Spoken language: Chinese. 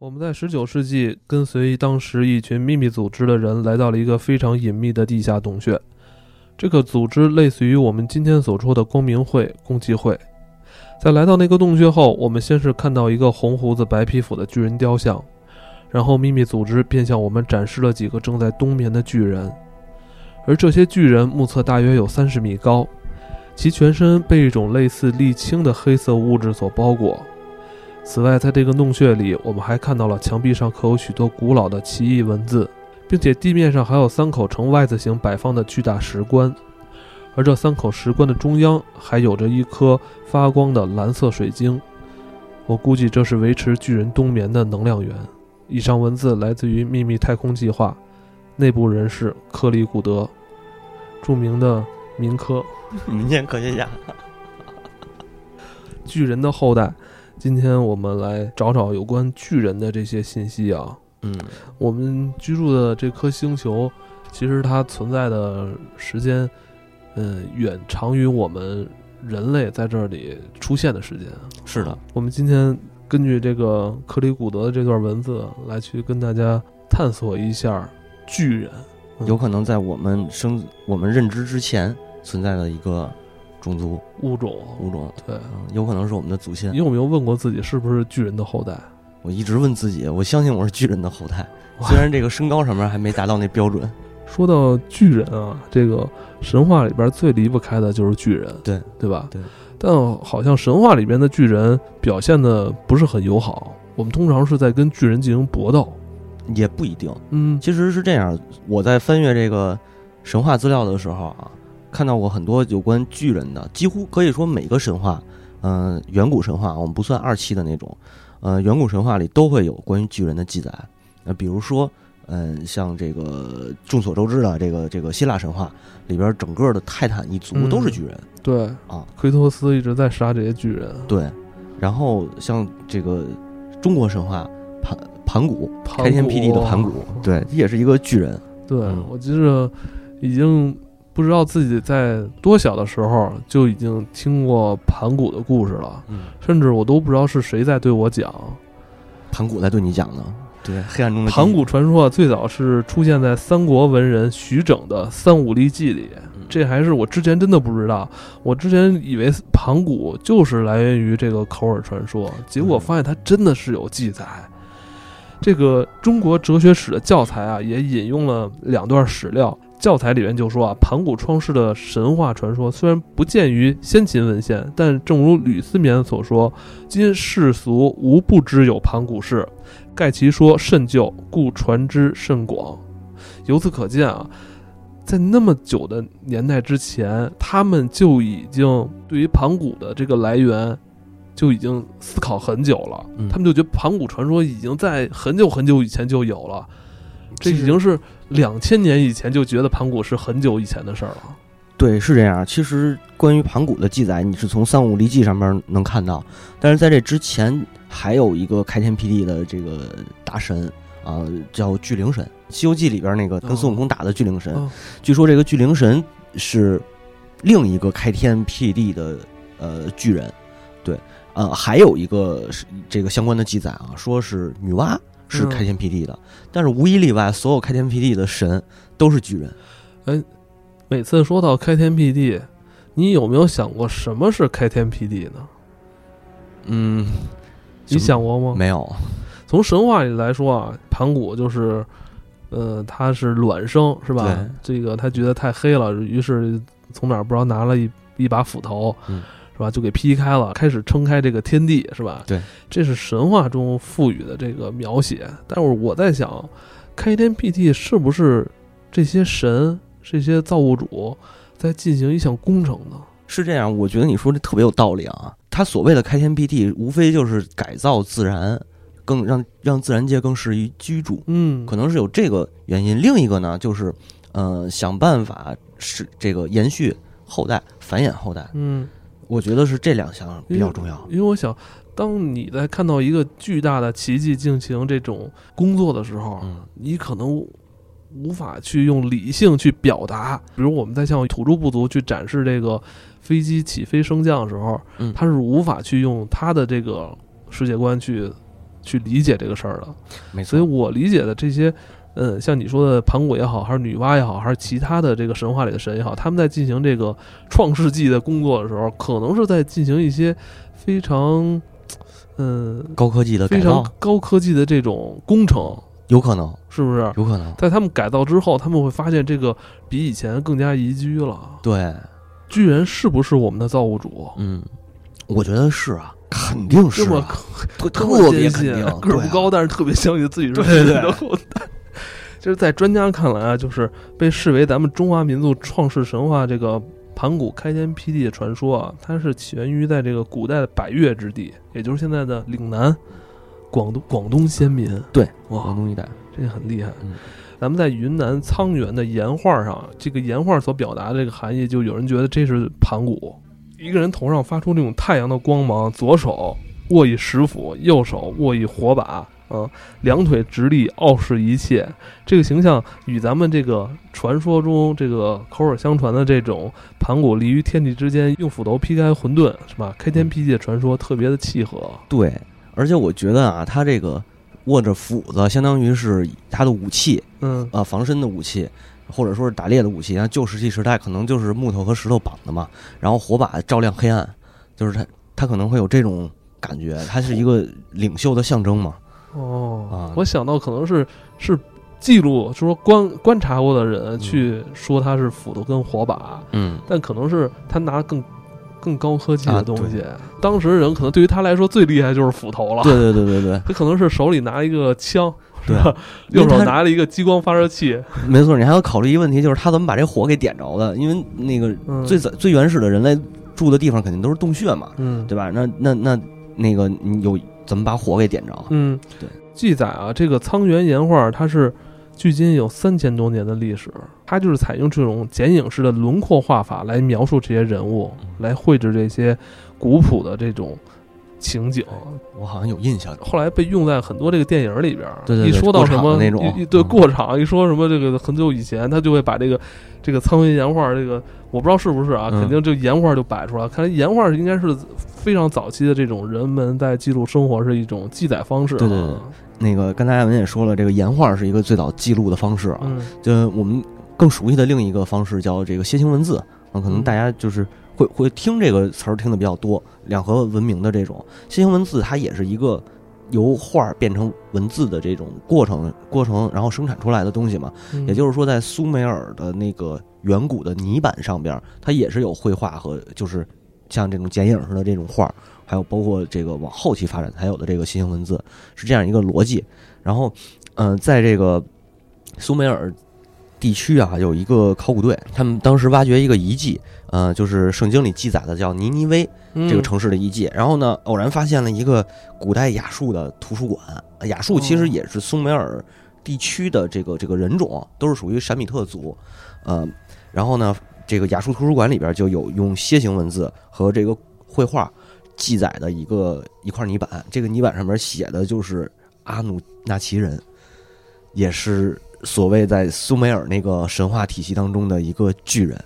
我们在十九世纪跟随当时一群秘密组织的人来到了一个非常隐秘的地下洞穴。这个组织类似于我们今天所说的光明会、共济会。在来到那个洞穴后，我们先是看到一个红胡子、白皮肤的巨人雕像，然后秘密组织便向我们展示了几个正在冬眠的巨人，而这些巨人目测大约有三十米高，其全身被一种类似沥青的黑色物质所包裹。此外，在这个洞穴里，我们还看到了墙壁上刻有许多古老的奇异文字，并且地面上还有三口呈 Y 字形摆放的巨大石棺，而这三口石棺的中央还有着一颗发光的蓝色水晶。我估计这是维持巨人冬眠的能量源。以上文字来自于秘密太空计划，内部人士克里古德，著名的民科民间科学家，巨人的后代。今天我们来找找有关巨人的这些信息啊。嗯，我们居住的这颗星球，其实它存在的时间，嗯，远长于我们人类在这里出现的时间。是的，我们今天根据这个克里古德的这段文字来去跟大家探索一下巨人，有可能在我们生我们认知之前存在的一个。种族物种物种，对，有可能是我们的祖先。你有没有问过自己是不是巨人的后代？我一直问自己，我相信我是巨人的后代，虽然这个身高上面还没达到那标准。说到巨人啊，这个神话里边最离不开的就是巨人，对对吧？对。但好像神话里边的巨人表现的不是很友好，我们通常是在跟巨人进行搏斗，也不一定。嗯，其实是这样，我在翻阅这个神话资料的时候啊。看到过很多有关巨人的，几乎可以说每个神话，嗯，远古神话，我们不算二期的那种，呃，远古神话里都会有关于巨人的记载。那比如说，嗯，像这个众所周知的这个这个希腊神话里边，整个的泰坦一族都是巨人。对啊，奎托斯一直在杀这些巨人。对，然后像这个中国神话，盘盘古，开天辟地的盘古，对，也是一个巨人。对，我记着已经。不知道自己在多小的时候就已经听过盘古的故事了，甚至我都不知道是谁在对我讲，盘古在对你讲呢。对，黑暗中的盘古传说最早是出现在三国文人徐整的《三五历记》里，这还是我之前真的不知道。我之前以为盘古就是来源于这个口耳传说，结果发现它真的是有记载。这个中国哲学史的教材啊，也引用了两段史料。教材里面就说啊，盘古创世的神话传说虽然不见于先秦文献，但正如吕思勉所说：“今世俗无不知有盘古氏，盖其说甚旧，故传之甚广。”由此可见啊，在那么久的年代之前，他们就已经对于盘古的这个来源就已经思考很久了。他们就觉得盘古传说已经在很久很久以前就有了。这已经是两千年以前就觉得盘古是很久以前的事儿了。对，是这样。其实关于盘古的记载，你是从《三五历记》上面能看到，但是在这之前还有一个开天辟地的这个大神啊，叫巨灵神。《西游记》里边那个跟孙悟空打的巨灵神，据说这个巨灵神是另一个开天辟地的呃巨人。对，呃，还有一个是这个相关的记载啊，说是女娲。是开天辟地的，但是无一例外，所有开天辟地的神都是巨人。哎，每次说到开天辟地，你有没有想过什么是开天辟地呢？嗯，你想过吗？没有。从神话里来说啊，盘古就是，呃，他是卵生，是吧？这个他觉得太黑了，于是从哪不知道拿了一一把斧头。是吧？就给劈开了，开始撑开这个天地，是吧？对，这是神话中赋予的这个描写。但是我在想，开天辟地是不是这些神、这些造物主在进行一项工程呢？是这样，我觉得你说的特别有道理啊。他所谓的开天辟地，无非就是改造自然，更让让自然界更适宜居住。嗯，可能是有这个原因。另一个呢，就是呃，想办法是这个延续后代、繁衍后代。嗯。我觉得是这两项比较重要，因为我想，当你在看到一个巨大的奇迹进行这种工作的时候，你可能无法去用理性去表达。比如我们在向土著部族去展示这个飞机起飞升降的时候，他是无法去用他的这个世界观去去理解这个事儿的。没错。所以我理解的这些，呃，像你说的盘古也好，还是女娲也好，还是其他的这个神话里的神也好，他们在进行这个创世纪的工作的时候，可能是在进行一些非常，嗯、高科技的改非常造高科技的这种工程，有可能，是不是？有可能。在他们改造之后，他们会发现这个比以前更加宜居了。对，巨人是不是我们的造物主？嗯，我觉得是啊，肯定是特这么特别坚信肯定，对啊个儿不高，但是特别相信自己是对对对神的后代。就是在专家看来啊，就是被视为咱们中华民族创世神话这个盘古开天辟地的传说啊，它是起源于在这个古代的百越之地，也就是现在的岭南、广东广东先民。对，哇广，东一带，这个很厉害。嗯咱们在云南沧源的岩画上，这个岩画所表达的这个含义，就有人觉得这是盘古，一个人头上发出那种太阳的光芒，左手握一石斧，右手握一火把，嗯，两腿直立，傲视一切。这个形象与咱们这个传说中这个口耳相传的这种盘古立于天地之间，用斧头劈开混沌，是吧？开天辟地的传说特别的契合。对，而且我觉得啊，他这个握着斧子，相当于是他的武器，嗯呃，防身的武器，或者说是打猎的武器。像旧石器时代，可能就是木头和石头绑的嘛，然后火把照亮黑暗，就是他他可能会有这种感觉，他是一个领袖的象征嘛。哦，啊我想到可能是是记录，就说观观察过的人去说他是斧头跟火把，嗯，但可能是他拿更更高科技的啊东西。当时人可能对于他来说最厉害就是斧头了，对对对对对，他可能是手里拿一个枪，是对吧？右手拿了一个激光发射器，没错。你还要考虑一个问题，就是他怎么把这火给点着的？因为那个嗯最早最原始的人类住的地方肯定都是洞穴嘛，嗯对吧？那那那那个你有怎么把火给点着？嗯，对。记载啊，这个沧源岩画它是距今有三千多年的历史，它就是采用这种剪影式的轮廓画法来描述这些人物，嗯来绘制这些古朴的这种情景。我好像有印象。后来被用在很多这个电影里边，对对对一说到什么过场的那种一一对嗯过场，一说什么这个很久以前，他就会把这个这个苍云岩画这个我不知道是不是啊，嗯肯定这岩画就摆出来。看来岩画应该是非常早期的这种人们在记录生活是一种记载方式、啊。对对对那个刚才艾文也说了，这个岩画是一个最早记录的方式啊。嗯就我们更熟悉的另一个方式叫这个楔形文字啊，可能嗯大家就是会会听这个词儿听的比较多，两河文明的这种楔形文字，它也是一个由画儿变成文字的这种过程过程，然后生产出来的东西嘛。嗯也就是说，在苏美尔的那个远古的泥板上边，它也是有绘画和就是像这种剪影似的这种画儿，还有包括这个往后期发展才有的这个楔形文字，是这样一个逻辑。然后，嗯、在这个苏美尔地区啊，有一个考古队，他们当时挖掘一个遗迹，呃，就是圣经里记载的叫尼尼微这个嗯城市的遗迹。然后呢，偶然发现了一个古代亚述的图书馆。呃亚述其实哦也是苏美尔地区的这个这个人种，都是属于闪米特族。呃，然后呢，这个亚述图书馆里边就有用楔形文字和这个绘画记载的一个一块泥板。这个泥板上面写的就是阿努纳奇人，也是所谓在苏美尔那个神话体系当中的一个巨人。